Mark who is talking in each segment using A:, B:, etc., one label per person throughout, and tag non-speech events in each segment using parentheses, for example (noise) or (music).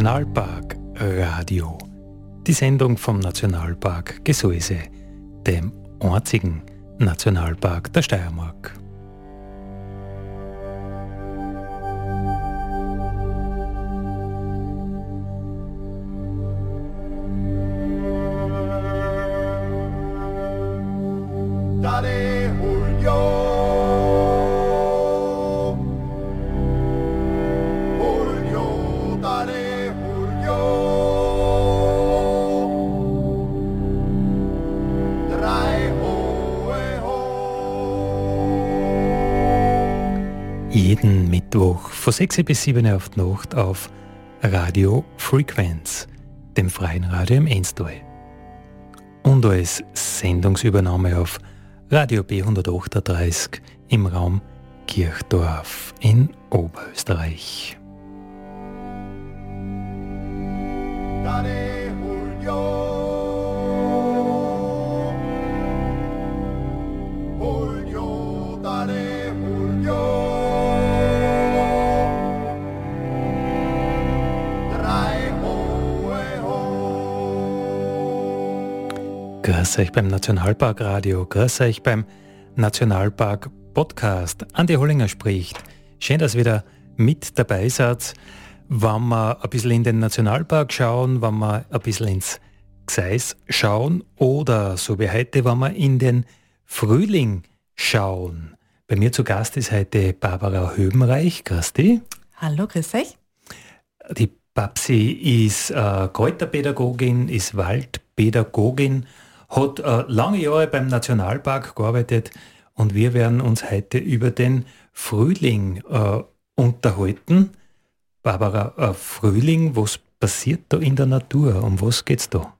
A: Nationalpark Radio. Die Sendung vom Nationalpark Gesäuse, dem einzigen Nationalpark der Steiermark. 6 bis 7 auf die Nacht auf Radio Frequenz, dem freien Radio im Enstal. Und als Sendungsübernahme auf Radio B138 im Raum Kirchdorf in Oberösterreich. Grüß euch beim Nationalpark Radio, grüß euch beim Nationalpark Podcast. Andi Hollinger spricht. Schön, dass ihr wieder mit dabei seid. Wenn wir ein bisschen in den Nationalpark schauen, wenn wir ein bisschen ins Gseis schauen oder so wie heute, wenn wir in den Frühling schauen. Bei mir zu Gast ist heute Barbara Höbenreich. Grüß dich.
B: Hallo, grüß euch.
A: Die Babsi ist äh, Kräuterpädagogin, ist Waldpädagogin hat äh, lange Jahre beim Nationalpark gearbeitet und wir werden uns heute über den Frühling äh, unterhalten. Barbara, äh, Frühling, was passiert da in der Natur? Um was geht es da?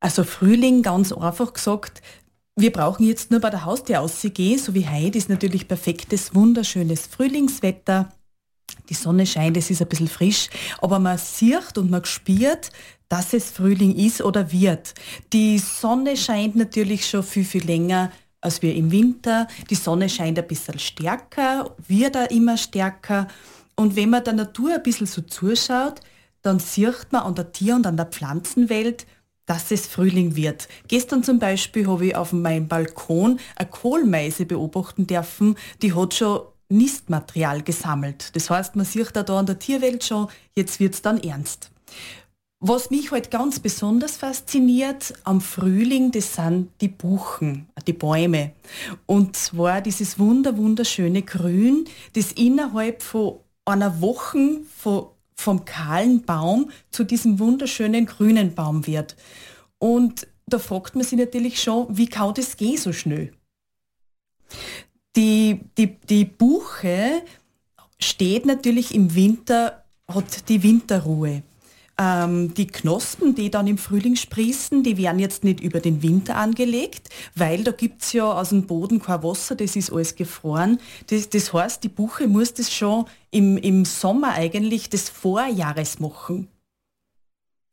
B: Also Frühling, ganz einfach gesagt, wir brauchen jetzt nur bei der Haustür auszugehen, so wie heute ist natürlich perfektes, wunderschönes Frühlingswetter. Die Sonne scheint, es ist ein bisschen frisch, aber man sieht und man spürt, dass es Frühling ist oder wird. Die Sonne scheint natürlich schon viel, viel länger als wir im Winter. Die Sonne scheint ein bisschen stärker, wird auch immer stärker. Und wenn man der Natur ein bisschen so zuschaut, dann sieht man an der Tier- und an der Pflanzenwelt, dass es Frühling wird. Gestern zum Beispiel habe ich auf meinem Balkon eine Kohlmeise beobachten dürfen, die hat schon Nistmaterial gesammelt. Das heißt, man sieht da, da an der Tierwelt schon, jetzt wird es dann ernst. Was mich heute halt ganz besonders fasziniert am Frühling, das sind die Buchen, die Bäume. Und zwar dieses wunder, wunderschöne Grün, das innerhalb von einer Woche von, vom kahlen Baum zu diesem wunderschönen grünen Baum wird. Und da fragt man sich natürlich schon, wie kann das gehen so schnell? Die, die, die Buche steht natürlich im Winter, hat die Winterruhe. Ähm, die Knospen, die dann im Frühling sprießen, die werden jetzt nicht über den Winter angelegt, weil da gibt es ja aus dem Boden kein Wasser, das ist alles gefroren. Das, das heißt, die Buche muss das schon im, im Sommer eigentlich des Vorjahres machen.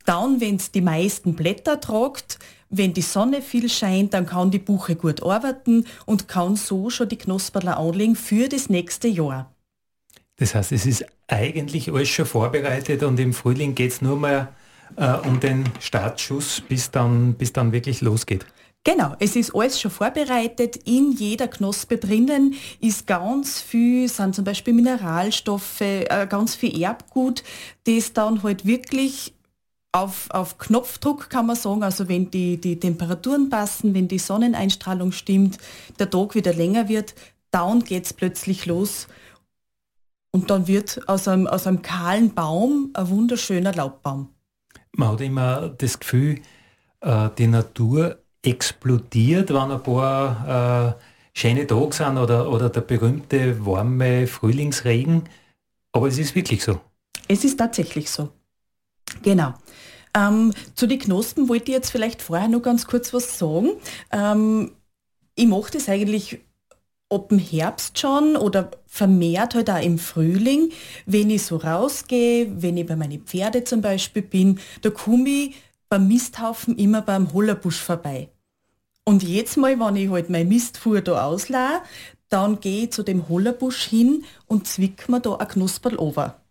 B: Dann, wenn es die meisten Blätter tragt, wenn die Sonne viel scheint, dann kann die Buche gut arbeiten und kann so schon die Knosperl anlegen für das nächste Jahr.
A: Das heißt, es ist eigentlich alles schon vorbereitet und im Frühling geht es nur mal äh, um den Startschuss, bis dann, bis dann wirklich losgeht.
B: Genau, es ist alles schon vorbereitet. In jeder Knospe drinnen ist ganz viel, sind zum Beispiel Mineralstoffe, äh, ganz viel Erbgut, das dann halt wirklich auf, auf Knopfdruck kann man sagen, also wenn die, die Temperaturen passen, wenn die Sonneneinstrahlung stimmt, der Tag wieder länger wird, dann geht es plötzlich los und dann wird aus einem, aus einem kahlen Baum ein wunderschöner Laubbaum.
A: Man hat immer das Gefühl, äh, die Natur explodiert, wenn ein paar äh, schöne Tage sind oder, oder der berühmte warme Frühlingsregen. Aber es ist wirklich so.
B: Es ist tatsächlich so. Genau. Ähm, zu den Knospen wollte ich jetzt vielleicht vorher noch ganz kurz was sagen. Ähm, ich mache das eigentlich ab dem Herbst schon oder vermehrt halt auch im Frühling, wenn ich so rausgehe, wenn ich bei meinen Pferde zum Beispiel bin, da komme ich beim Misthaufen immer beim Hollerbusch vorbei. Und jetzt mal, wenn ich halt meine Mistfuhr da ausleihe, dann gehe ich zu dem Hollerbusch hin und zwick mir da ein Knusperl over.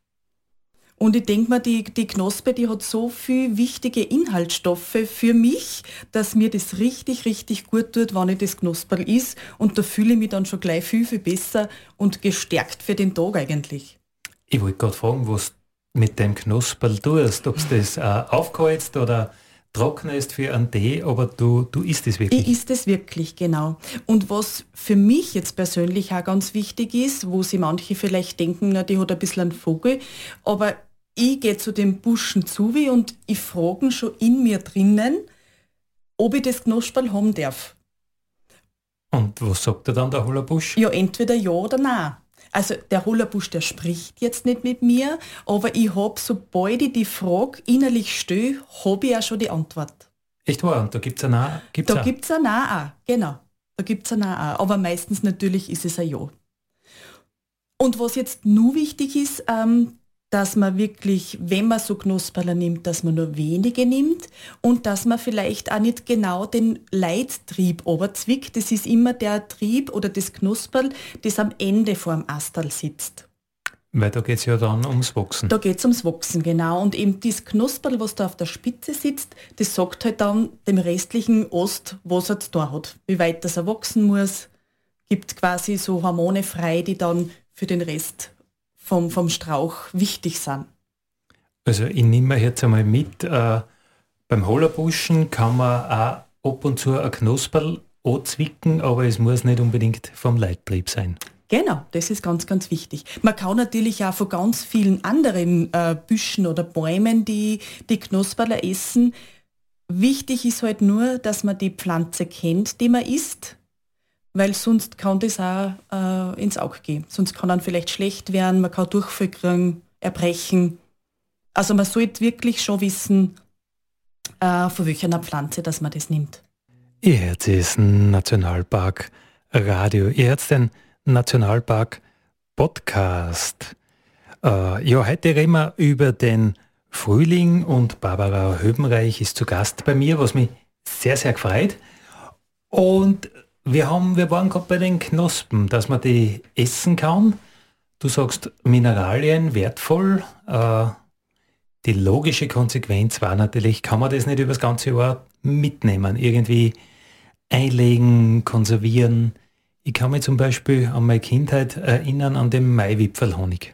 B: Und ich denke mir, die, die Knospe, die hat so viel wichtige Inhaltsstoffe für mich, dass mir das richtig, richtig gut tut, wenn ich das Knosperl is. Und da fühle ich mich dann schon gleich viel, viel besser und gestärkt für den Tag eigentlich.
A: Ich wollte gerade fragen, was mit dem Knosperl tust, ob du das äh, aufgeholzt oder trocken ist für einen Tee, aber du, du isst es wirklich.
B: Ich isst es wirklich, genau. Und was für mich jetzt persönlich auch ganz wichtig ist, wo sie manche vielleicht denken, na, die hat ein bisschen einen Vogel, aber ich gehe zu dem Buschen zu wie und ich frage schon in mir drinnen, ob ich das Knosperl haben darf.
A: Und was sagt er dann, der Hollerbusch?
B: Ja, entweder ja oder nein. Also der Hollerbusch, der spricht jetzt nicht mit mir, aber ich habe, sobald ich die Frage innerlich stelle, habe ich auch schon die Antwort.
A: Echt wahr? Und da gibt es ein Nein?
B: Gibt's da gibt es ein Nein auch, genau. Da gibt es ein Nein. Aber meistens natürlich ist es ein Ja. Und was jetzt nur wichtig ist, ähm, dass man wirklich, wenn man so Knusperler nimmt, dass man nur wenige nimmt und dass man vielleicht auch nicht genau den Leittrieb oberzwickt. Das ist immer der Trieb oder das Knusperl, das am Ende vor dem Astal sitzt.
A: Weil da geht es ja dann ums Wachsen.
B: Da geht es ums Wachsen, genau. Und eben das Knusperl, was da auf der Spitze sitzt, das sagt halt dann dem restlichen Ost, was er da hat. Wie weit das er wachsen muss, gibt quasi so Hormone frei, die dann für den Rest vom, vom Strauch wichtig sind.
A: Also ich nehme jetzt einmal mit, äh, beim Hollerbuschen kann man auch ab und zu ein Knosperl anzwicken, aber es muss nicht unbedingt vom Leittrieb sein.
B: Genau, das ist ganz, ganz wichtig. Man kann natürlich auch von ganz vielen anderen äh, Büschen oder Bäumen die, die Knosperler essen. Wichtig ist halt nur, dass man die Pflanze kennt, die man isst weil sonst kann das auch äh, ins Auge gehen. Sonst kann dann vielleicht schlecht werden, man kann Durchfall erbrechen. Also man sollte wirklich schon wissen, äh, von welcher Pflanze, dass man das nimmt.
A: Ihr hört es Nationalpark Radio, ihr hört den Nationalpark Podcast. Äh, ja, heute reden wir über den Frühling und Barbara Höbenreich ist zu Gast bei mir, was mich sehr, sehr gefreut. Und wir, haben, wir waren gerade bei den Knospen, dass man die essen kann. Du sagst Mineralien wertvoll. Äh, die logische Konsequenz war natürlich, kann man das nicht über das ganze Jahr mitnehmen, irgendwie einlegen, konservieren. Ich kann mich zum Beispiel an meine Kindheit erinnern an den Maiwipfelhonig.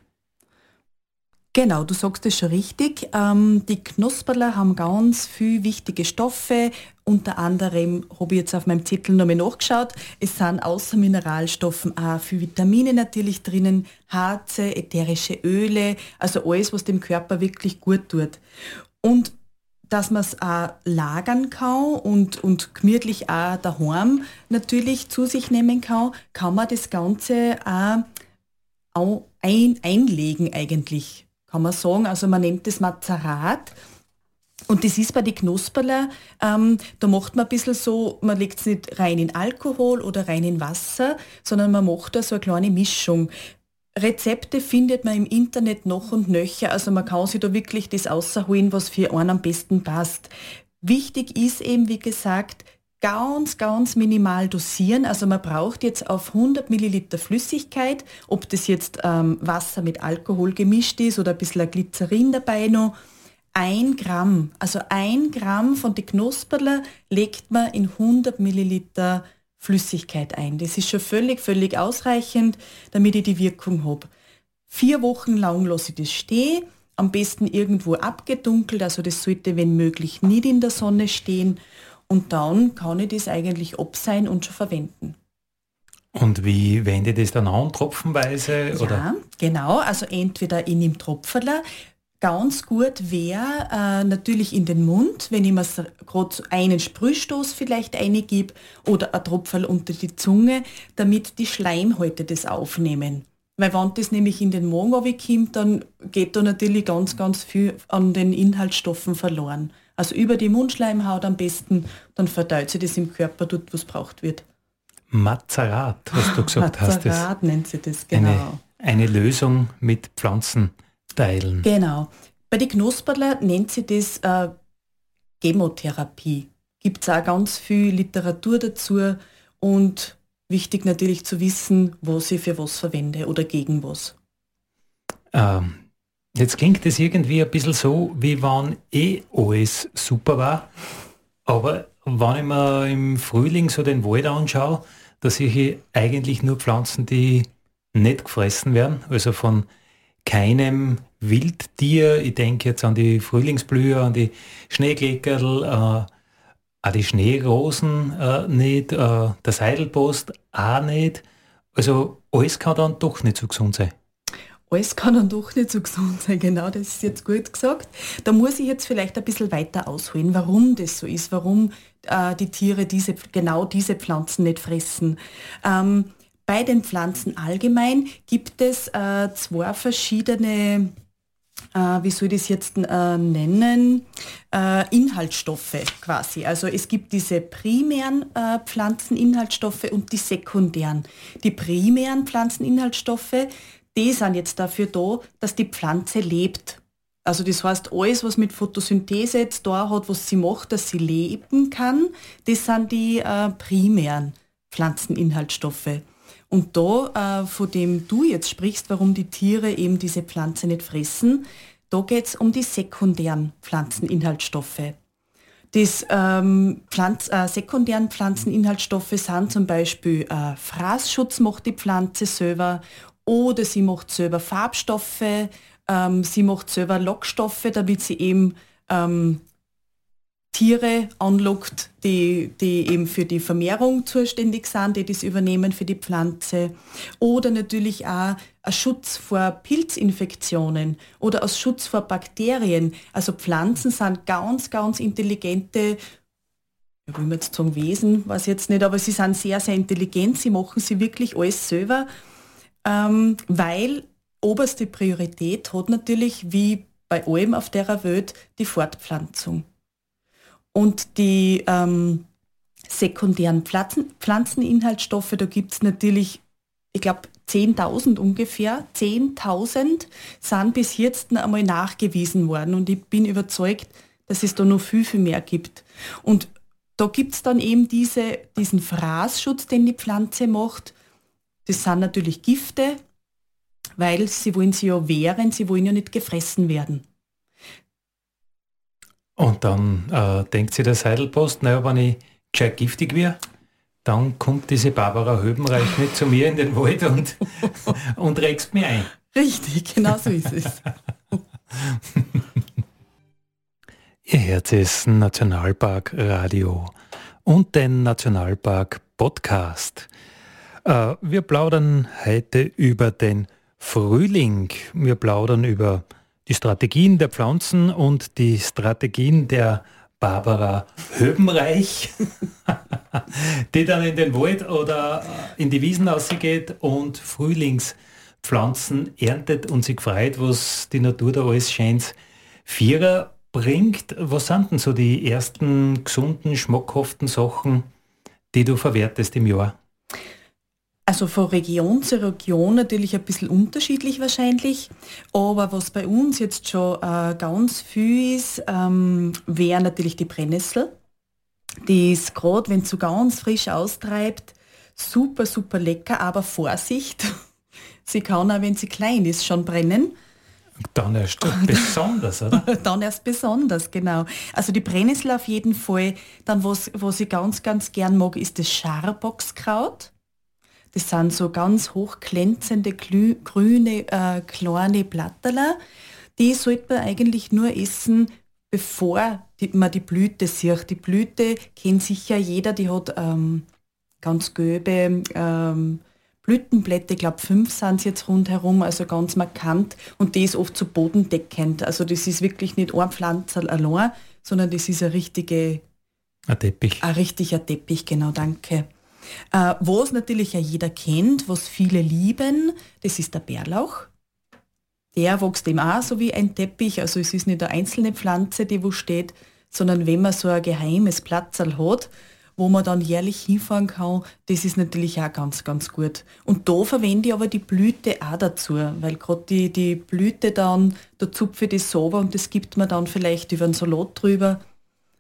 B: Genau, du sagst es schon richtig. Ähm, die Knusperler haben ganz viele wichtige Stoffe. Unter anderem habe ich jetzt auf meinem Zettel nochmal nachgeschaut. Es sind außer Mineralstoffen auch viele Vitamine natürlich drinnen, Harze, ätherische Öle, also alles, was dem Körper wirklich gut tut. Und dass man es auch lagern kann und, und gemütlich auch daheim natürlich zu sich nehmen kann, kann man das Ganze auch, ein, einlegen eigentlich kann man sagen. Also man nennt das Mazerat. Und das ist bei den Knusperler, ähm, da macht man ein bisschen so, man legt es nicht rein in Alkohol oder rein in Wasser, sondern man macht da so eine kleine Mischung. Rezepte findet man im Internet noch und nöcher, also man kann sich da wirklich das ausholen, was für einen am besten passt. Wichtig ist eben, wie gesagt, ganz, ganz minimal dosieren. Also man braucht jetzt auf 100 Milliliter Flüssigkeit, ob das jetzt ähm, Wasser mit Alkohol gemischt ist oder ein bisschen Glycerin dabei noch, ein Gramm, also ein Gramm von den Knusperler legt man in 100 Milliliter Flüssigkeit ein. Das ist schon völlig, völlig ausreichend, damit ich die Wirkung habe. Vier Wochen lang lasse ich das stehen, am besten irgendwo abgedunkelt, also das sollte wenn möglich nicht in der Sonne stehen und dann kann ich das eigentlich abseihen und schon verwenden.
A: Und wie wende ich das dann an, tropfenweise?
B: Ja, oder? genau. Also entweder ich nehme Tropferler. Ganz gut wäre äh, natürlich in den Mund, wenn ich mir gerade einen Sprühstoß vielleicht eingebe oder ein Tropferl unter die Zunge, damit die Schleimhäute das aufnehmen. Weil wenn das nämlich in den Magen kommt, dann geht da natürlich ganz, ganz viel an den Inhaltsstoffen verloren. Also über die Mundschleimhaut am besten, dann verteilt sich das im Körper dort, wo es braucht wird.
A: Mazerat, was du gesagt
B: Mazerat hast.
A: Mazerat
B: nennt sie das, genau.
A: Eine, eine Lösung mit Pflanzenteilen.
B: Genau. Bei den Knusperler nennt sie das äh, Chemotherapie. Gibt es auch ganz viel Literatur dazu und wichtig natürlich zu wissen, was ich für was verwende oder gegen was.
A: Ähm, jetzt klingt es irgendwie ein bisschen so, wie wenn eh alles super war, aber wenn ich mir im Frühling so den Wald anschaue, da sehe ich eigentlich nur Pflanzen, die nicht gefressen werden, also von keinem Wildtier. Ich denke jetzt an die Frühlingsblüher, an die Schneekleckerl, äh, auch die Schneerosen äh, nicht, äh, der Seidelpost auch nicht. Also alles kann dann doch nicht so gesund sein.
B: Alles kann dann doch nicht so gesund sein, genau, das ist jetzt gut gesagt. Da muss ich jetzt vielleicht ein bisschen weiter ausholen, warum das so ist, warum äh, die Tiere diese, genau diese Pflanzen nicht fressen. Ähm, bei den Pflanzen allgemein gibt es äh, zwei verschiedene äh, wie soll ich das jetzt äh, nennen, äh, Inhaltsstoffe quasi. Also es gibt diese primären äh, Pflanzeninhaltsstoffe und die sekundären. Die primären Pflanzeninhaltsstoffe, die sind jetzt dafür da, dass die Pflanze lebt. Also das heißt, alles, was mit Photosynthese jetzt da hat, was sie macht, dass sie leben kann, das sind die äh, primären Pflanzeninhaltsstoffe. Und da, äh, von dem du jetzt sprichst, warum die Tiere eben diese Pflanze nicht fressen, da geht es um die sekundären Pflanzeninhaltsstoffe. Die ähm, Pflanz, äh, sekundären Pflanzeninhaltsstoffe sind zum Beispiel äh, Fraßschutz macht die Pflanze selber oder sie macht selber Farbstoffe, ähm, sie macht selber Lockstoffe, damit sie eben ähm, Tiere anlockt, die, die eben für die Vermehrung zuständig sind, die das übernehmen für die Pflanze. Oder natürlich auch ein Schutz vor Pilzinfektionen oder als Schutz vor Bakterien. Also Pflanzen sind ganz, ganz intelligente, ich will jetzt sagen Wesen, weiß jetzt nicht, aber sie sind sehr, sehr intelligent, sie machen sie wirklich alles selber, ähm, weil oberste Priorität hat natürlich, wie bei allem auf der Welt, die Fortpflanzung. Und die ähm, sekundären Pflanzen, Pflanzeninhaltsstoffe, da gibt es natürlich, ich glaube, 10.000 ungefähr. 10.000 sind bis jetzt einmal nachgewiesen worden und ich bin überzeugt, dass es da noch viel, viel mehr gibt. Und da gibt es dann eben diese, diesen Fraßschutz, den die Pflanze macht. Das sind natürlich Gifte, weil sie wollen sie ja wehren, sie wollen ja nicht gefressen werden.
A: Und dann äh, denkt sich der Seidelpost, naja, wenn ich gescheit giftig wäre, dann kommt diese Barbara Höbenreich nicht zu mir in den Wald und, (laughs) und regst mir ein.
B: Richtig, genau so ist es. (laughs)
A: Ihr Herz ist Nationalpark Radio und den Nationalpark Podcast. Äh, wir plaudern heute über den Frühling. Wir plaudern über die Strategien der Pflanzen und die Strategien der Barbara Höbenreich, (laughs) die dann in den Wald oder in die Wiesen ausgeht und Frühlingspflanzen erntet und sich freut, was die Natur da alles scheint Vierer bringt. Was sind denn so die ersten gesunden, schmackhaften Sachen, die du verwertest im Jahr?
B: Also von Region zu Region natürlich ein bisschen unterschiedlich wahrscheinlich, aber was bei uns jetzt schon äh, ganz viel ist, ähm, wäre natürlich die Brennnessel. Die ist gerade, wenn es so ganz frisch austreibt, super, super lecker, aber Vorsicht, (laughs) sie kann auch, wenn sie klein ist, schon brennen.
A: Dann erst (laughs) besonders, oder? (laughs)
B: Dann erst besonders, genau. Also die Brennnessel auf jeden Fall. Dann, was, was ich ganz, ganz gern mag, ist das Scharboxkraut. Das sind so ganz hochglänzende, grüne, äh, kleine Blatterler. Die sollte man eigentlich nur essen, bevor die, man die Blüte sieht. Die Blüte kennt sicher jeder, die hat ähm, ganz gelbe ähm, Blütenblätter, ich glaube fünf sind es jetzt rundherum, also ganz markant und die ist oft so bodendeckend. Also das ist wirklich nicht ein Pflanzerl allein, sondern das ist eine richtige...
A: Ein Teppich.
B: Ein richtiger Teppich, genau, danke. Äh, was natürlich ja jeder kennt, was viele lieben, das ist der Bärlauch. Der wächst eben auch so wie ein Teppich, also es ist nicht eine einzelne Pflanze, die wo steht, sondern wenn man so ein geheimes Platzerl hat wo man dann jährlich hinfahren kann, das ist natürlich auch ganz, ganz gut. Und da verwende ich aber die Blüte auch dazu, weil gerade die, die Blüte dann, da zupfe ich das sauber und das gibt man dann vielleicht über einen Salat drüber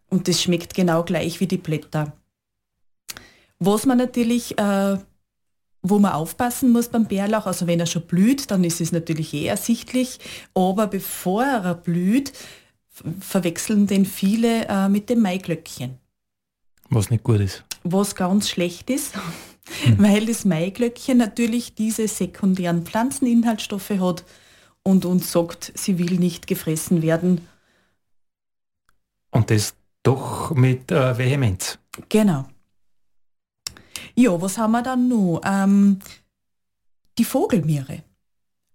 B: und das schmeckt genau gleich wie die Blätter. Was man natürlich, äh, wo man aufpassen muss beim Bärlauch, also wenn er schon blüht, dann ist es natürlich eh ersichtlich, aber bevor er blüht, verwechseln den viele äh, mit dem Maiglöckchen.
A: Was nicht gut ist.
B: Was ganz schlecht ist, hm. (laughs) weil das Maiglöckchen natürlich diese sekundären Pflanzeninhaltsstoffe hat und uns sagt, sie will nicht gefressen werden.
A: Und das doch mit äh, Vehemenz.
B: Genau. Ja, was haben wir dann noch? Ähm, die Vogelmiere.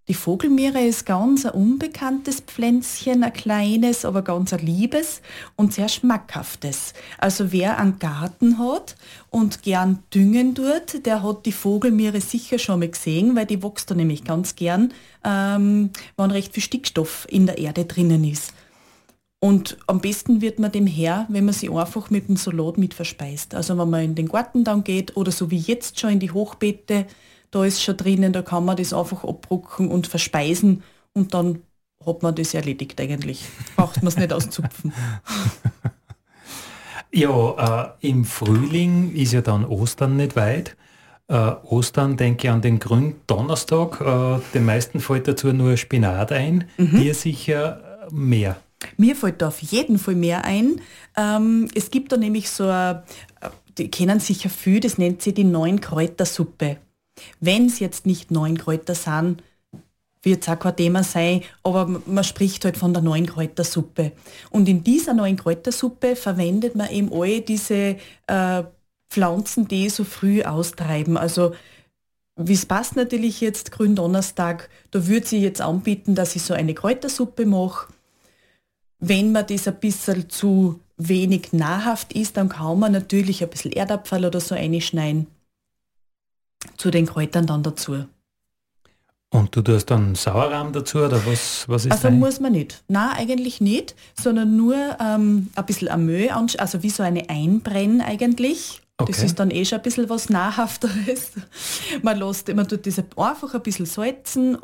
B: Die Vogelmiere ist ganz ein unbekanntes Pflänzchen, ein kleines, aber ganz ein liebes und sehr schmackhaftes. Also wer einen Garten hat und gern düngen tut, der hat die Vogelmiere sicher schon mal gesehen, weil die wächst da nämlich ganz gern, ähm, wenn recht viel Stickstoff in der Erde drinnen ist. Und am besten wird man dem her, wenn man sie einfach mit dem Salat mit verspeist. Also wenn man in den Garten dann geht oder so wie jetzt schon in die Hochbeete, da ist schon drinnen, da kann man das einfach abrucken und verspeisen und dann hat man das erledigt eigentlich. Braucht man es nicht auszupfen. (laughs)
A: Ja, äh, im Frühling ist ja dann Ostern nicht weit. Äh, Ostern denke ich an den grünen Donnerstag. Äh, den meisten fällt dazu nur Spinat ein. Mhm. Dir sicher mehr.
B: Mir fällt da auf jeden Fall mehr ein. Ähm, es gibt da nämlich so, eine, die kennen sicher viel, das nennt sie die neun Kräutersuppe. Wenn es jetzt nicht neun Kräuter sind, wird es auch kein Thema sein, aber man spricht halt von der neuen Kräutersuppe. Und in dieser neuen Kräutersuppe verwendet man eben all diese äh, Pflanzen, die so früh austreiben. Also wie es passt natürlich jetzt Gründonnerstag, da würde sie jetzt anbieten, dass ich so eine Kräutersuppe mache. Wenn man das ein bisschen zu wenig nahrhaft ist, dann kann man natürlich ein bisschen Erdapfel oder so einschneiden zu den Kräutern dann dazu.
A: Und du tust dann Sauerrahm dazu oder was, was ist
B: Also dein? muss man nicht. Nein, eigentlich nicht, sondern nur ähm, ein bisschen Amö, also wie so eine Einbrenn eigentlich. Okay. Das ist dann eh schon ein bisschen was Nahrhafteres. Man, lässt, man tut das einfach ein bisschen salzen,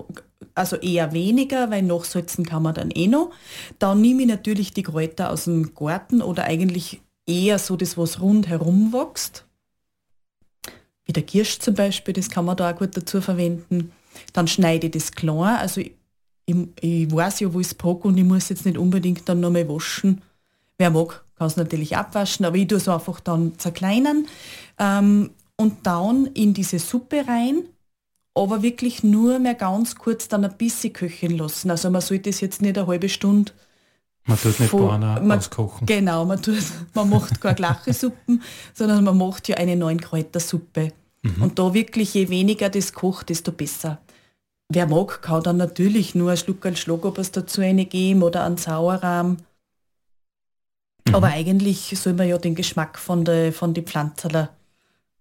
B: also eher weniger, weil nachsalzen kann man dann eh noch. Dann nehme ich natürlich die Kräuter aus dem Garten oder eigentlich eher so das, was rundherum wächst wie der Kirsch zum Beispiel, das kann man da auch gut dazu verwenden. Dann schneide ich das klein, also ich, ich weiß ja, wo ich es packe und ich muss jetzt nicht unbedingt dann nochmal waschen. Wer mag, kann es natürlich abwaschen, aber ich tue es einfach dann zerkleinern ähm, und dann in diese Suppe rein, aber wirklich nur mehr ganz kurz dann ein bisschen köcheln lassen. Also man sollte es jetzt nicht eine halbe Stunde
A: man tut nicht Bohnen auskochen.
B: Genau, man, tut, man macht keine glache Suppen, (laughs) sondern man macht ja eine neun Kräutersuppe. Mhm. Und da wirklich, je weniger das kocht, desto besser. Wer mag, kann dann natürlich nur ein Schluck ein Schlagobers dazu geben oder einen Sauerrahm. Mhm. Aber eigentlich soll man ja den Geschmack von der von die Pflanzerler.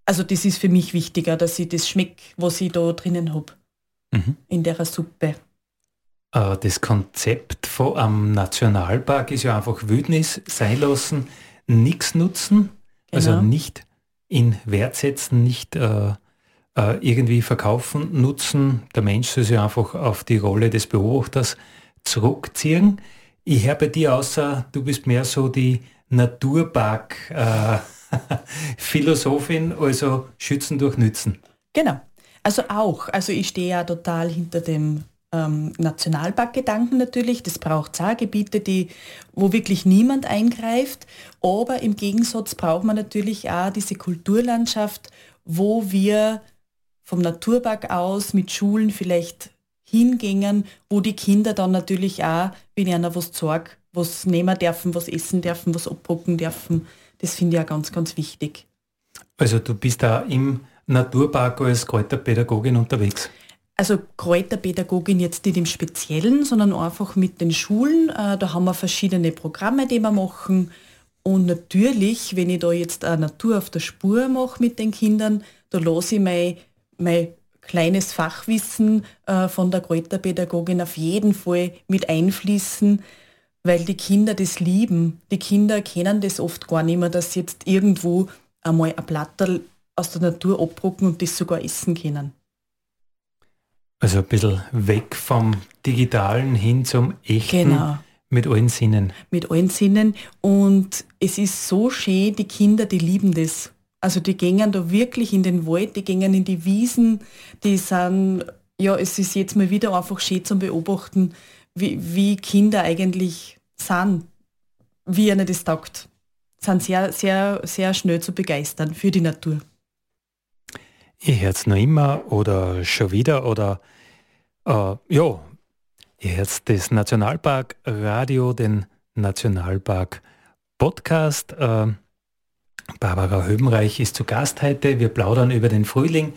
B: Also das ist für mich wichtiger, dass ich das schmecke, was ich da drinnen habe. Mhm. In der Suppe.
A: Äh, das Konzept vom, am Nationalpark ist ja einfach Wildnis sein lassen, nichts nutzen, also genau. also nicht in Wert setzen, nicht äh, äh, irgendwie verkaufen, nutzen. Der Mensch soll sich einfach auf die Rolle des Beobachters zurückziehen. Ich höre bei dir außer, du bist mehr so die Naturpark-Philosophin, äh, (laughs) also schützen durch Nützen.
B: Genau. Also auch. Also ich stehe ja total hinter dem ähm, Nationalparkgedanken natürlich. Das braucht auch Gebiete, die, wo wirklich niemand eingreift. Aber im Gegensatz braucht man natürlich auch diese Kulturlandschaft, wo wir vom Naturpark aus mit Schulen vielleicht hingingen, wo die Kinder dann natürlich auch, wenn einer was zeige, was nehmen dürfen, was essen dürfen, was abrucken dürfen. Das finde ich auch ganz, ganz wichtig.
A: Also du bist da im Naturpark als Kräuterpädagogin unterwegs?
B: Also Kräuterpädagogin jetzt nicht im Speziellen, sondern einfach mit den Schulen. Äh, da haben wir verschiedene Programme, die wir machen. Und natürlich, wenn ich da jetzt eine Natur auf der Spur mache mit den Kindern, da lasse ich mein, mein kleines Fachwissen äh, von der Kräuterpädagogin auf jeden Fall mit einfließen, weil die Kinder das lieben. Die Kinder kennen das oft gar nicht mehr, dass sie jetzt irgendwo einmal ein Blatterl aus der Natur abdrucken und das sogar essen können.
A: Also ein bisschen weg vom Digitalen hin zum Echten. Genau. Mit allen Sinnen.
B: Mit allen Sinnen. Und es ist so schön, die Kinder, die lieben das. Also die gehen da wirklich in den Wald, die gehen in die Wiesen, die sind, ja, es ist jetzt mal wieder einfach schön zum Beobachten, wie, wie Kinder eigentlich sind, wie ihnen das taugt. Sind sehr, sehr, sehr schnell zu begeistern für die Natur.
A: Ihr hört es noch immer oder schon wieder oder äh, ja, ihr hört das Nationalpark Radio, den Nationalpark Podcast. Äh, Barbara Höbenreich ist zu Gast heute. Wir plaudern über den Frühling,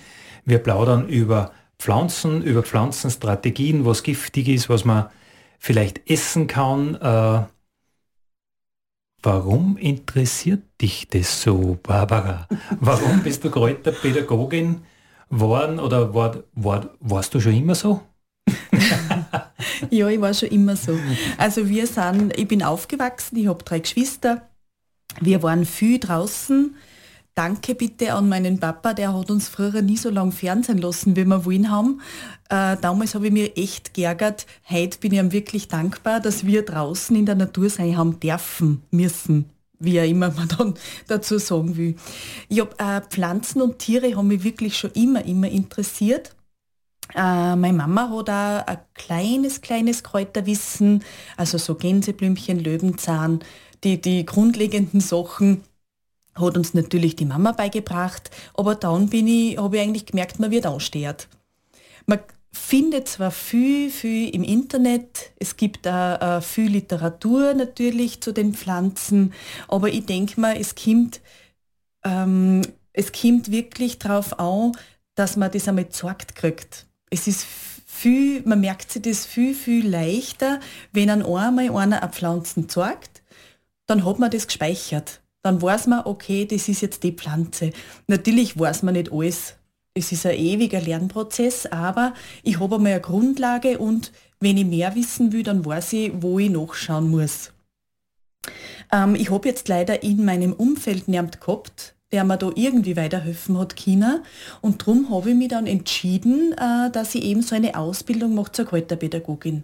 A: wir plaudern über Pflanzen, über Pflanzenstrategien, was giftig ist, was man vielleicht essen kann. Äh, warum interessiert dich das so, Barbara? Warum bist du Kräuterpädagogin geworden oder war, war, warst du schon immer so? (laughs)
B: ja, ich war schon immer so. Also wir sind, ich bin aufgewachsen, ich habe drei Geschwister. Wir waren viel draußen. Danke bitte an meinen Papa, der hat uns früher nie so lange Fernsehen lassen, wie wir wollen haben. Äh, damals habe ich mir echt geärgert. Heute bin ich ihm wirklich dankbar, dass wir draußen in der Natur sein haben dürfen, müssen wie auch immer (laughs) man dann dazu sagen will. Ich hab, äh, Pflanzen und Tiere haben mich wirklich schon immer, immer interessiert. Äh, meine Mama hat auch ein kleines, kleines Kräuterwissen, also so Gänseblümchen, Löwenzahn, die, die grundlegenden Sachen hat uns natürlich die Mama beigebracht, aber dann bin ich, habe ich eigentlich gemerkt, man wird ausstehrt. Man findet zwar viel, viel im Internet, es gibt auch äh, viel Literatur natürlich zu den Pflanzen, aber ich denke mal, es kommt, ähm, es kommt wirklich darauf an, dass man das einmal gezeigt kriegt. Es ist viel, man merkt sich das viel, viel leichter, wenn an einmal einer eine Pflanzen zeigt, dann hat man das gespeichert. Dann weiß man, okay, das ist jetzt die Pflanze. Natürlich weiß man nicht alles. Es ist ein ewiger Lernprozess, aber ich habe einmal eine Grundlage und wenn ich mehr wissen will, dann weiß ich, wo ich nachschauen muss. Ähm, ich habe jetzt leider in meinem Umfeld niemand gehabt, der mir da irgendwie weiterhelfen hat, China. Und darum habe ich mich dann entschieden, äh, dass ich eben so eine Ausbildung mache zur Kräuterpädagogin.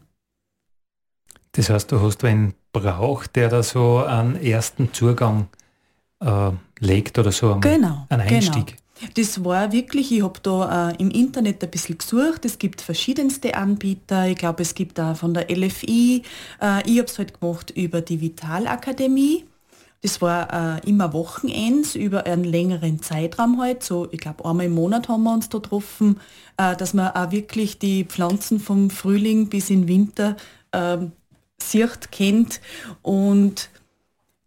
A: Das heißt, du hast einen Brauch, der da so einen ersten Zugang äh, legt oder so einen,
B: genau,
A: einen
B: genau.
A: Einstieg. Genau.
B: Das war wirklich, ich habe da äh, im Internet ein bisschen gesucht. Es gibt verschiedenste Anbieter. Ich glaube, es gibt da von der LFI. Äh, ich habe es halt gemacht über die Vitalakademie. Das war äh, immer Wochenends über einen längeren Zeitraum halt. So, ich glaube, einmal im Monat haben wir uns da getroffen, äh, dass man auch wirklich die Pflanzen vom Frühling bis in Winter äh, sieht, kennt. Und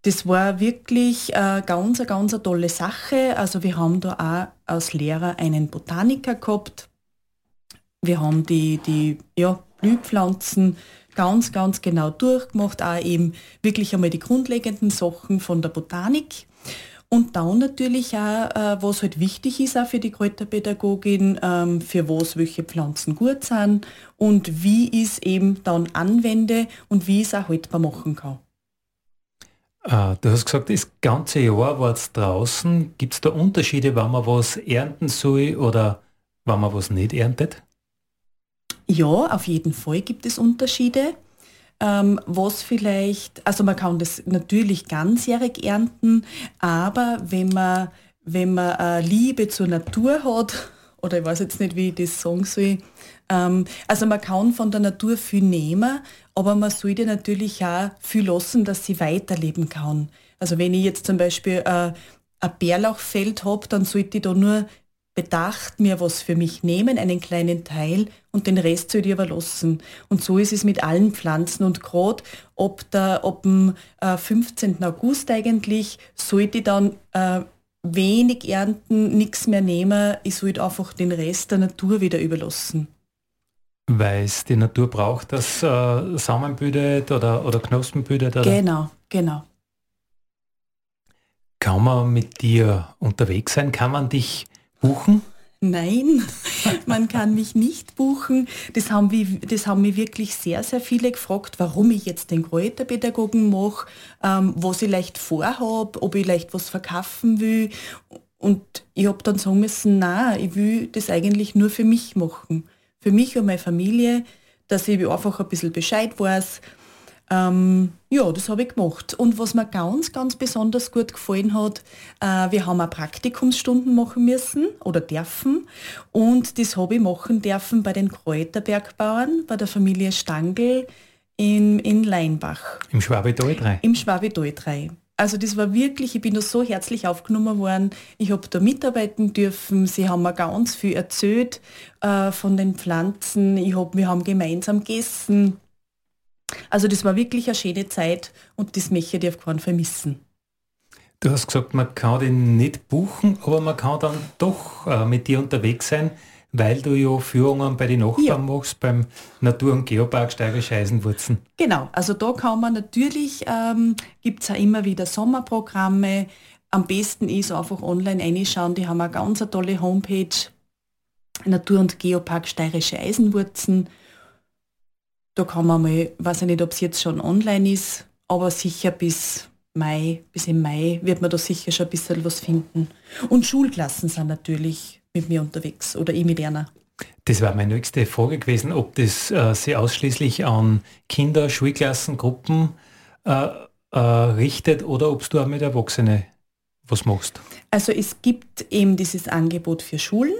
B: das war wirklich äh, ganz, ganz eine tolle Sache. Also wir haben da auch als Lehrer einen Botaniker gehabt. Wir haben die, die ja, Blühpflanzen ganz, ganz genau durchgemacht, auch eben wirklich einmal die grundlegenden Sachen von der Botanik. Und dann natürlich auch, äh, was halt wichtig ist auch für die Kräuterpädagogin, ähm, für was welche Pflanzen gut sind und wie ich es eben dann anwende und wie ich es auch haltbar machen kann.
A: Ah, du hast gesagt, das ganze Jahr war es draußen. Gibt es da Unterschiede, wann man was ernten soll oder wann man was nicht erntet?
B: Ja, auf jeden Fall gibt es Unterschiede. Ähm, was vielleicht, also man kann das natürlich ganzjährig ernten, aber wenn man, wenn man äh, Liebe zur Natur hat, oder ich weiß jetzt nicht, wie ich das sagen soll, ähm, also man kann von der Natur viel nehmen, aber man sollte natürlich auch viel lassen, dass sie weiterleben kann. Also wenn ich jetzt zum Beispiel äh, ein Bärlauchfeld habe, dann sollte ich da nur bedacht mir was für mich nehmen, einen kleinen Teil und den Rest soll ich aber lassen. Und so ist es mit allen Pflanzen und gerade ob, der, ob dem äh, 15. August eigentlich sollte ich dann äh, wenig ernten, nichts mehr nehmen, ich sollte einfach den Rest der Natur wieder überlassen.
A: Weil es die Natur braucht, dass äh, Samen bildet oder, oder Knospen bildet? Oder?
B: Genau, genau.
A: Kann man mit dir unterwegs sein? Kann man dich buchen?
B: Nein, (laughs) man kann mich nicht buchen. Das haben, wir, das haben mich wirklich sehr, sehr viele gefragt, warum ich jetzt den Kräuterpädagogen mache, ähm, was ich leicht vorhabe, ob ich leicht was verkaufen will. Und ich habe dann sagen müssen, nein, ich will das eigentlich nur für mich machen. Für mich und meine Familie, dass ich einfach ein bisschen Bescheid weiß, ähm, ja, das habe ich gemacht. Und was mir ganz, ganz besonders gut gefallen hat, äh, wir haben auch Praktikumsstunden machen müssen oder dürfen. Und das habe ich machen dürfen bei den Kräuterbergbauern, bei der Familie Stangl in, in Leinbach.
A: Im Schwabetal 3?
B: Im Schwabetal 3. Also das war wirklich, ich bin da so herzlich aufgenommen worden. Ich habe da mitarbeiten dürfen. Sie haben mir ganz viel erzählt äh, von den Pflanzen. Ich hab, wir haben gemeinsam gegessen. Also das war wirklich eine schöne Zeit und das möchte ich auf keinen vermissen.
A: Du hast gesagt, man kann den nicht buchen, aber man kann dann doch äh, mit dir unterwegs sein, weil du ja Führungen bei den Nachbarn ja. machst, beim Natur- und Geopark Steirische Eisenwurzen.
B: Genau, also da kann man natürlich, ähm, gibt es ja immer wieder Sommerprogramme. Am besten ist einfach online reinschauen, die haben eine ganz eine tolle Homepage, Natur- und Geopark Steirische Eisenwurzen. Da kann man mal, weiß ich nicht, ob es jetzt schon online ist, aber sicher bis Mai, bis im Mai wird man da sicher schon ein bisschen was finden. Und Schulklassen sind natürlich mit mir unterwegs oder ich mit einer.
A: Das war meine nächste Frage gewesen, ob das äh, sich ausschließlich an Kinder, Schulklassen, Gruppen äh, äh, richtet oder ob du auch mit Erwachsenen was machst.
B: Also es gibt eben dieses Angebot für Schulen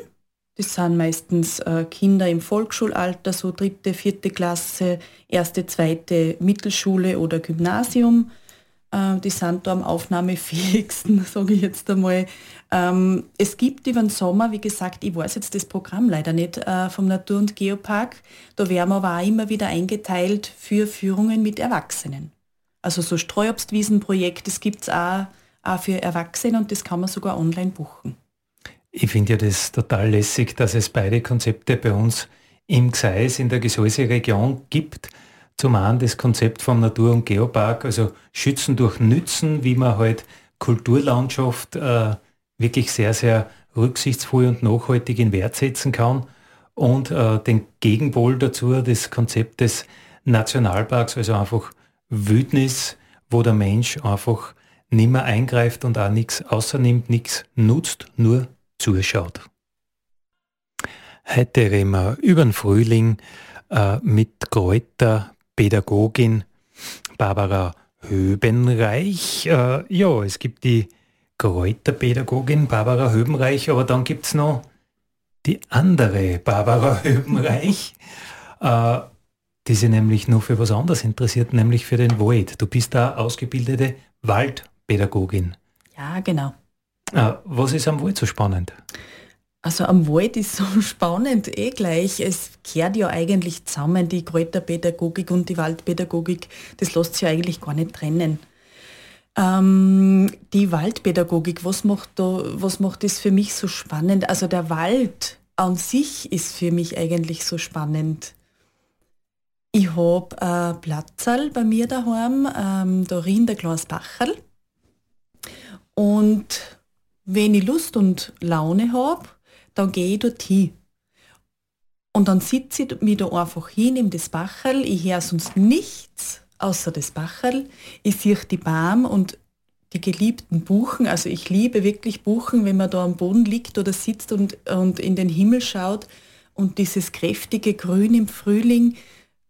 B: das sind meistens äh, Kinder im Volksschulalter, so dritte, vierte Klasse, erste, zweite Mittelschule oder Gymnasium. Äh, die sind da am aufnahmefähigsten, (laughs) sage ich jetzt einmal. Ähm, es gibt über den Sommer, wie gesagt, ich weiß jetzt das Programm leider nicht äh, vom Natur- und Geopark. Da werden wir aber auch immer wieder eingeteilt für Führungen mit Erwachsenen. Also so Streuobstwiesenprojekt, das gibt es auch, auch für Erwachsene und das kann man sogar online buchen.
A: Ich finde ja das total lässig, dass es beide Konzepte bei uns im Gseis in der Gesäuse-Region gibt. Zum einen das Konzept vom Natur- und Geopark, also Schützen durch Nützen, wie man halt Kulturlandschaft äh, wirklich sehr, sehr rücksichtsvoll und nachhaltig in Wert setzen kann. Und äh, den Gegenpol dazu, das Konzept des Nationalparks, also einfach Wildnis, wo der Mensch einfach nimmer eingreift und auch nichts außernimmt, nichts nutzt, nur zuschaut. Heute reden wir über den Frühling äh, mit Kräuterpädagogin Barbara Höbenreich. Äh, ja, es gibt die Kräuterpädagogin Barbara Höbenreich, aber dann gibt es noch die andere Barbara (laughs) Höbenreich, äh, die sich nämlich nur für was anderes interessiert, nämlich für den Wald. Du bist da ausgebildete Waldpädagogin.
B: Ja, genau.
A: Äh, was ist am Wald so spannend?
B: Also am Wald ist so (laughs) spannend eh gleich. Es kehrt ja eigentlich zusammen, die Kräuterpädagogik und die Waldpädagogik. Das lässt sich ja eigentlich gar nicht trennen. Ähm, die Waldpädagogik, was macht, da, was macht das für mich so spannend? Also der Wald an sich ist für mich eigentlich so spannend. Ich habe ein Platzal bei mir daheim, ähm, da rinnt der kleines Bacherl. Und wenn ich Lust und Laune habe, dann gehe ich dorthin. Und dann sitze ich mich da einfach hin, nehme das Bacherl, ich höre sonst nichts außer das Bacherl, ich sehe die Baum und die geliebten Buchen, also ich liebe wirklich Buchen, wenn man da am Boden liegt oder sitzt und, und in den Himmel schaut und dieses kräftige Grün im Frühling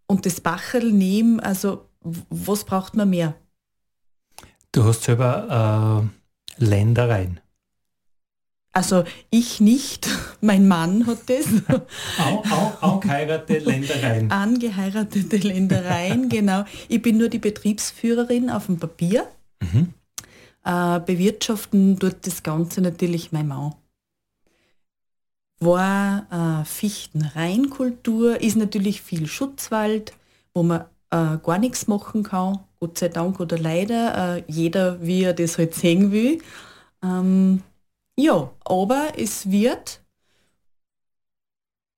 B: und das Bacherl nehmen, also was braucht man mehr?
A: Du hast selber äh, Ländereien.
B: Also ich nicht, (laughs) mein Mann hat das. (laughs)
A: auch, auch, auch heiratete Ländereien.
B: Angeheiratete Ländereien, (laughs) genau. Ich bin nur die Betriebsführerin auf dem Papier. Mhm. Äh, bewirtschaften tut das Ganze natürlich mein Mann. War äh, Fichtenreinkultur, ist natürlich viel Schutzwald, wo man äh, gar nichts machen kann, Gott sei Dank oder leider, äh, jeder wie er das halt sehen will. Ähm, ja, aber es wird,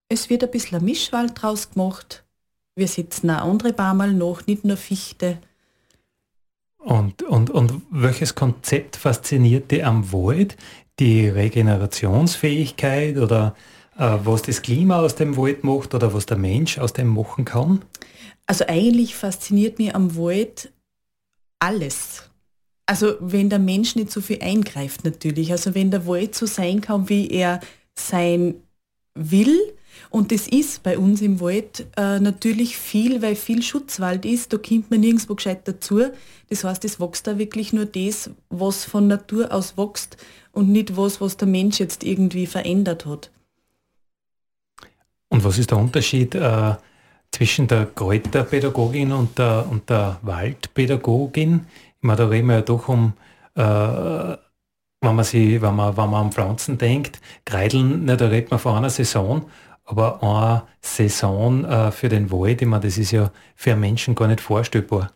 B: es wird ein bisschen ein Mischwald draus gemacht. Wir sitzen auch andere Baumal noch, nicht nur Fichte.
A: Und, und, und welches Konzept fasziniert dich am Wald? die Regenerationsfähigkeit oder äh, was das Klima aus dem Wald macht oder was der Mensch aus dem machen kann?
B: Also eigentlich fasziniert mich am Wald alles. Also wenn der Mensch nicht so viel eingreift natürlich. Also wenn der Wald so sein kann, wie er sein will. Und das ist bei uns im Wald äh, natürlich viel, weil viel Schutzwald ist. Da kommt man nirgendwo gescheit dazu. Das heißt, es wächst da wirklich nur das, was von Natur aus wächst und nicht was, was der Mensch jetzt irgendwie verändert hat.
A: Und was ist der Unterschied äh, zwischen der Kräuterpädagogin und der, und der Waldpädagogin? Meine, da reden wir ja doch um, äh, wenn, man sie, wenn, man, wenn man an Pflanzen denkt, Kreideln, ne, da redet man von einer Saison, aber eine Saison äh, für den Wald, ich meine, das ist ja für einen Menschen gar nicht vorstellbar.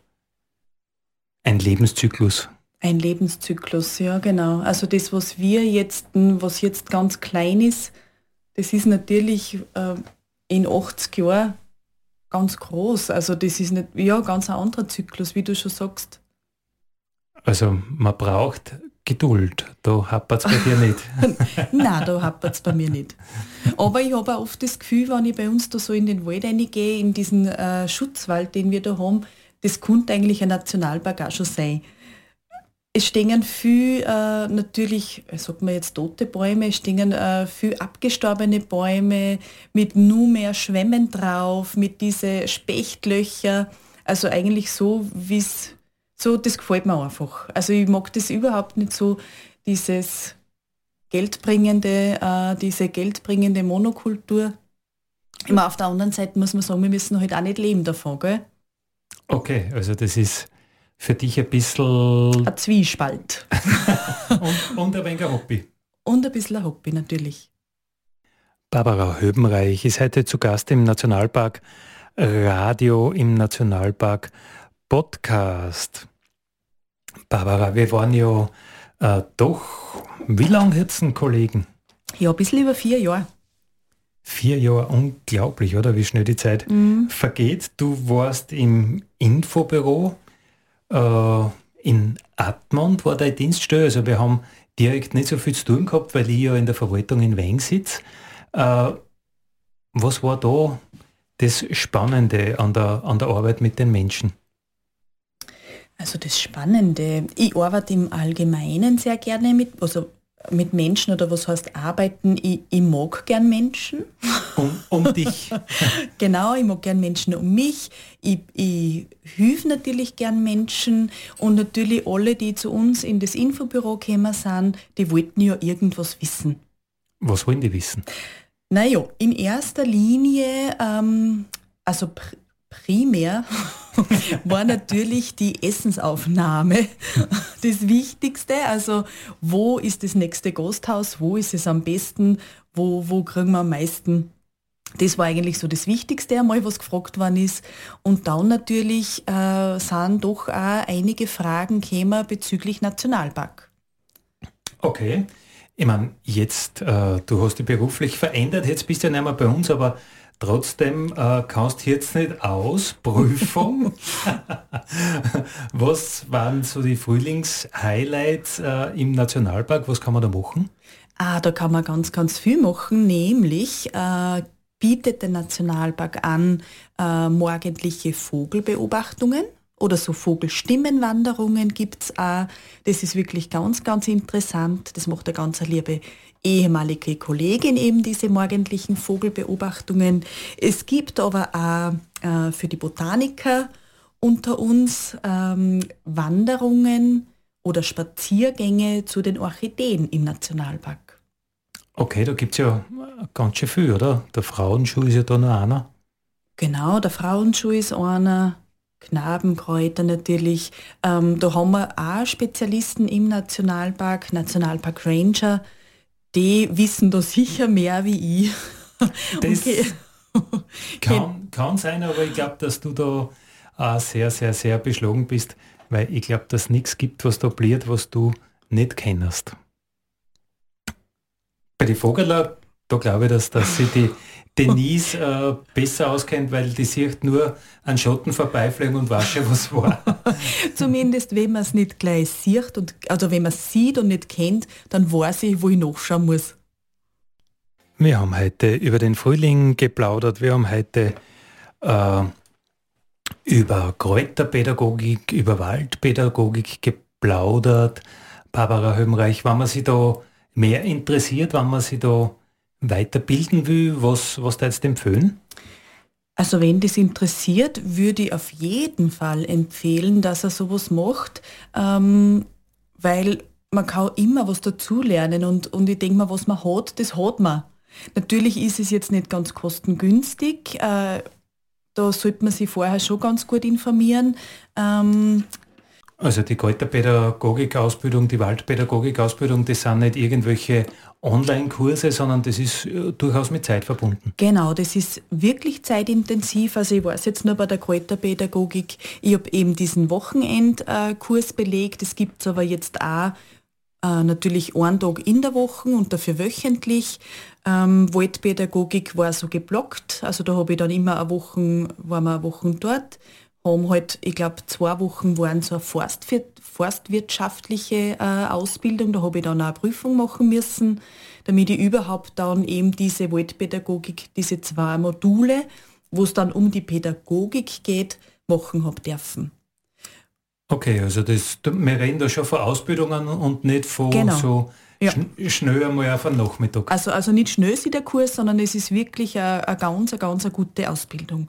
A: Ein Lebenszyklus.
B: Ein Lebenszyklus, ja genau. Also das, was wir jetzt, was jetzt ganz klein ist, das ist natürlich äh, in 80 Jahren ganz groß. Also das ist nicht, ja, ganz ein anderer Zyklus, wie du schon sagst.
A: Also man braucht Geduld. Da hapert es bei dir nicht. (laughs)
B: Nein, da hapert es bei mir nicht. Aber ich habe auch oft das Gefühl, wenn ich bei uns da so in den Wald reingehe, in diesen äh, Schutzwald, den wir da haben, das könnte eigentlich ein Nationalpark auch schon sein. Es stehen viel, äh, natürlich, sagt man jetzt tote Bäume, es stehen äh, viel abgestorbene Bäume mit nur mehr Schwämmen drauf, mit diese Spechtlöcher. Also eigentlich so, wie es, so, das gefällt mir einfach. Also ich mag das überhaupt nicht so, dieses geldbringende, äh, diese geldbringende Monokultur. Immer auf der anderen Seite muss man sagen, wir müssen halt auch nicht leben davon, gell?
A: Okay, also das ist für dich ein bisschen...
B: Ein Zwiespalt. (laughs)
A: und, und ein wenig ein Hobby.
B: Und ein bisschen ein Hobby, natürlich.
A: Barbara Höbenreich ist heute zu Gast im Nationalpark Radio, im Nationalpark Podcast. Barbara, wir waren ja äh, doch, wie lange jetzt ein Kollegen?
B: Ja, ein bisschen über vier Jahre.
A: Vier Jahre, unglaublich, oder? Wie schnell die Zeit mhm. vergeht. Du warst im Infobüro äh, in Atmund war dein Dienststelle. Also wir haben direkt nicht so viel zu tun gehabt, weil ich ja in der Verwaltung in Weng sitze. Äh, was war da das Spannende an der, an der Arbeit mit den Menschen?
B: Also das Spannende, ich arbeite im Allgemeinen sehr gerne mit, also mit Menschen oder was heißt arbeiten, ich, ich mag gern Menschen.
A: Um, um dich. (laughs)
B: genau, ich mag gern Menschen um mich. Ich, ich helfe natürlich gern Menschen und natürlich alle, die zu uns in das Infobüro gekommen sind, die wollten ja irgendwas wissen.
A: Was wollen die wissen?
B: Naja, in erster Linie, ähm, also pr primär (laughs) war natürlich die Essensaufnahme das Wichtigste. Also wo ist das nächste Gasthaus, wo ist es am besten, wo, wo kriegen wir am meisten das war eigentlich so das Wichtigste einmal, was gefragt worden ist. Und dann natürlich äh, sind doch auch einige Fragen gekommen bezüglich Nationalpark.
A: Okay. Ich meine, jetzt, äh, du hast dich beruflich verändert, jetzt bist du ja nicht mehr bei uns, aber Trotzdem äh, kannst du jetzt nicht aus, Prüfung. (laughs) Was waren so die Frühlingshighlights äh, im Nationalpark? Was kann man da machen?
B: Ah, da kann man ganz, ganz viel machen, nämlich äh, bietet der Nationalpark an äh, morgendliche Vogelbeobachtungen oder so Vogelstimmenwanderungen gibt es auch. Das ist wirklich ganz, ganz interessant. Das macht eine ganz liebe ehemalige Kollegin eben diese morgendlichen Vogelbeobachtungen. Es gibt aber auch äh, für die Botaniker unter uns ähm, Wanderungen oder Spaziergänge zu den Orchideen im Nationalpark.
A: Okay, da gibt es ja ganz schön viel, oder? Der Frauenschuh ist ja da noch einer.
B: Genau, der Frauenschuh ist einer. Knabenkräuter natürlich. Ähm, da haben wir auch Spezialisten im Nationalpark, Nationalpark Ranger, die wissen da sicher mehr wie ich. (laughs)
A: Das okay. (laughs) kann, kann sein, aber ich glaube, dass du da auch sehr, sehr, sehr beschlagen bist, weil ich glaube, dass nichts gibt, was da bliert, was du nicht kennst. Bei den Vogeler Da glaube ich, dass, dass sie die Denise äh, besser auskennt, weil die sieht nur an Schotten vorbeifliegen und weiß schon, was war. (laughs)
B: Zumindest wenn man es nicht gleich sieht, und, also wenn man es sieht und nicht kennt, dann weiß ich, wo ich nachschauen muss.
A: Wir haben heute über den Frühling geplaudert, wir haben heute äh, über Kräuterpädagogik, über Waldpädagogik geplaudert. Barbara Hömreich, wenn man sich da mehr interessiert, wenn man sich da weiterbilden will, was, was da jetzt empfehlen?
B: Also wenn das interessiert, würde ich auf jeden Fall empfehlen, dass er sowas macht, ähm, weil man kann immer was dazulernen und, und ich denke mal, was man hat, das hat man. Natürlich ist es jetzt nicht ganz kostengünstig, äh, da sollte man sich vorher schon ganz gut informieren. Ähm,
A: also die Kräuterpädagogik-Ausbildung, die Waldpädagogik-Ausbildung, das sind nicht irgendwelche Online-Kurse, sondern das ist äh, durchaus mit Zeit verbunden.
B: Genau, das ist wirklich zeitintensiv. Also ich weiß jetzt nur bei der Kräuterpädagogik, ich habe eben diesen Wochenendkurs belegt. Es gibt es aber jetzt auch äh, natürlich einen Tag in der Woche und dafür wöchentlich. Ähm, Waldpädagogik war so geblockt, also da habe ich dann immer eine Woche, waren wir eine Woche dort, haben halt, ich glaube, zwei Wochen waren so eine Forstwir forstwirtschaftliche äh, Ausbildung, da habe ich dann auch eine Prüfung machen müssen, damit ich überhaupt dann eben diese Waldpädagogik, diese zwei Module, wo es dann um die Pädagogik geht, machen habe dürfen.
A: Okay, also das, wir reden da schon von Ausbildungen und nicht von
B: genau.
A: so ja. schnell einmal auf einen Nachmittag.
B: Also, also nicht schnell ist der Kurs, sondern es ist wirklich eine, eine ganz, eine ganz eine gute Ausbildung.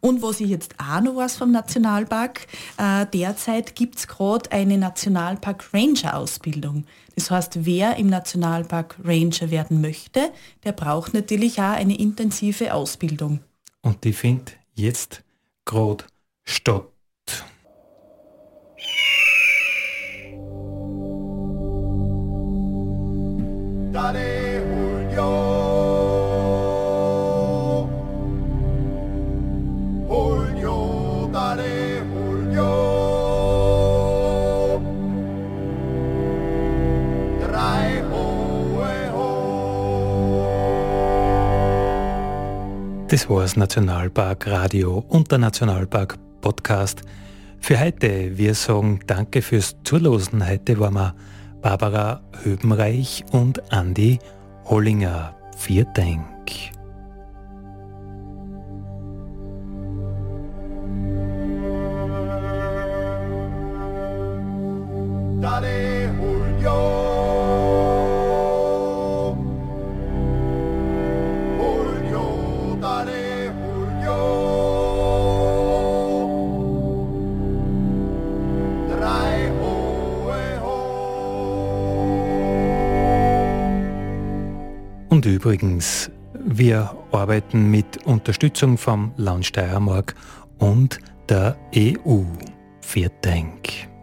B: Und was ich jetzt auch noch weiß vom Nationalpark, äh, derzeit gibt es gerade eine Nationalpark Ranger Ausbildung. Das heißt, wer im Nationalpark Ranger werden möchte, der braucht natürlich auch eine intensive Ausbildung.
A: Und die findet jetzt gerade statt. Dale Das war das Nationalpark Radio und der Nationalpark Podcast. Für heute, wir sagen Danke fürs Zulosen. Heute waren wir Barbara Höbenreich und Andi Hollinger. Vielen Dank. Daddy Julio. Und übrigens, wir arbeiten mit Unterstützung vom Land Steiermark und der EU. Vielen Dank.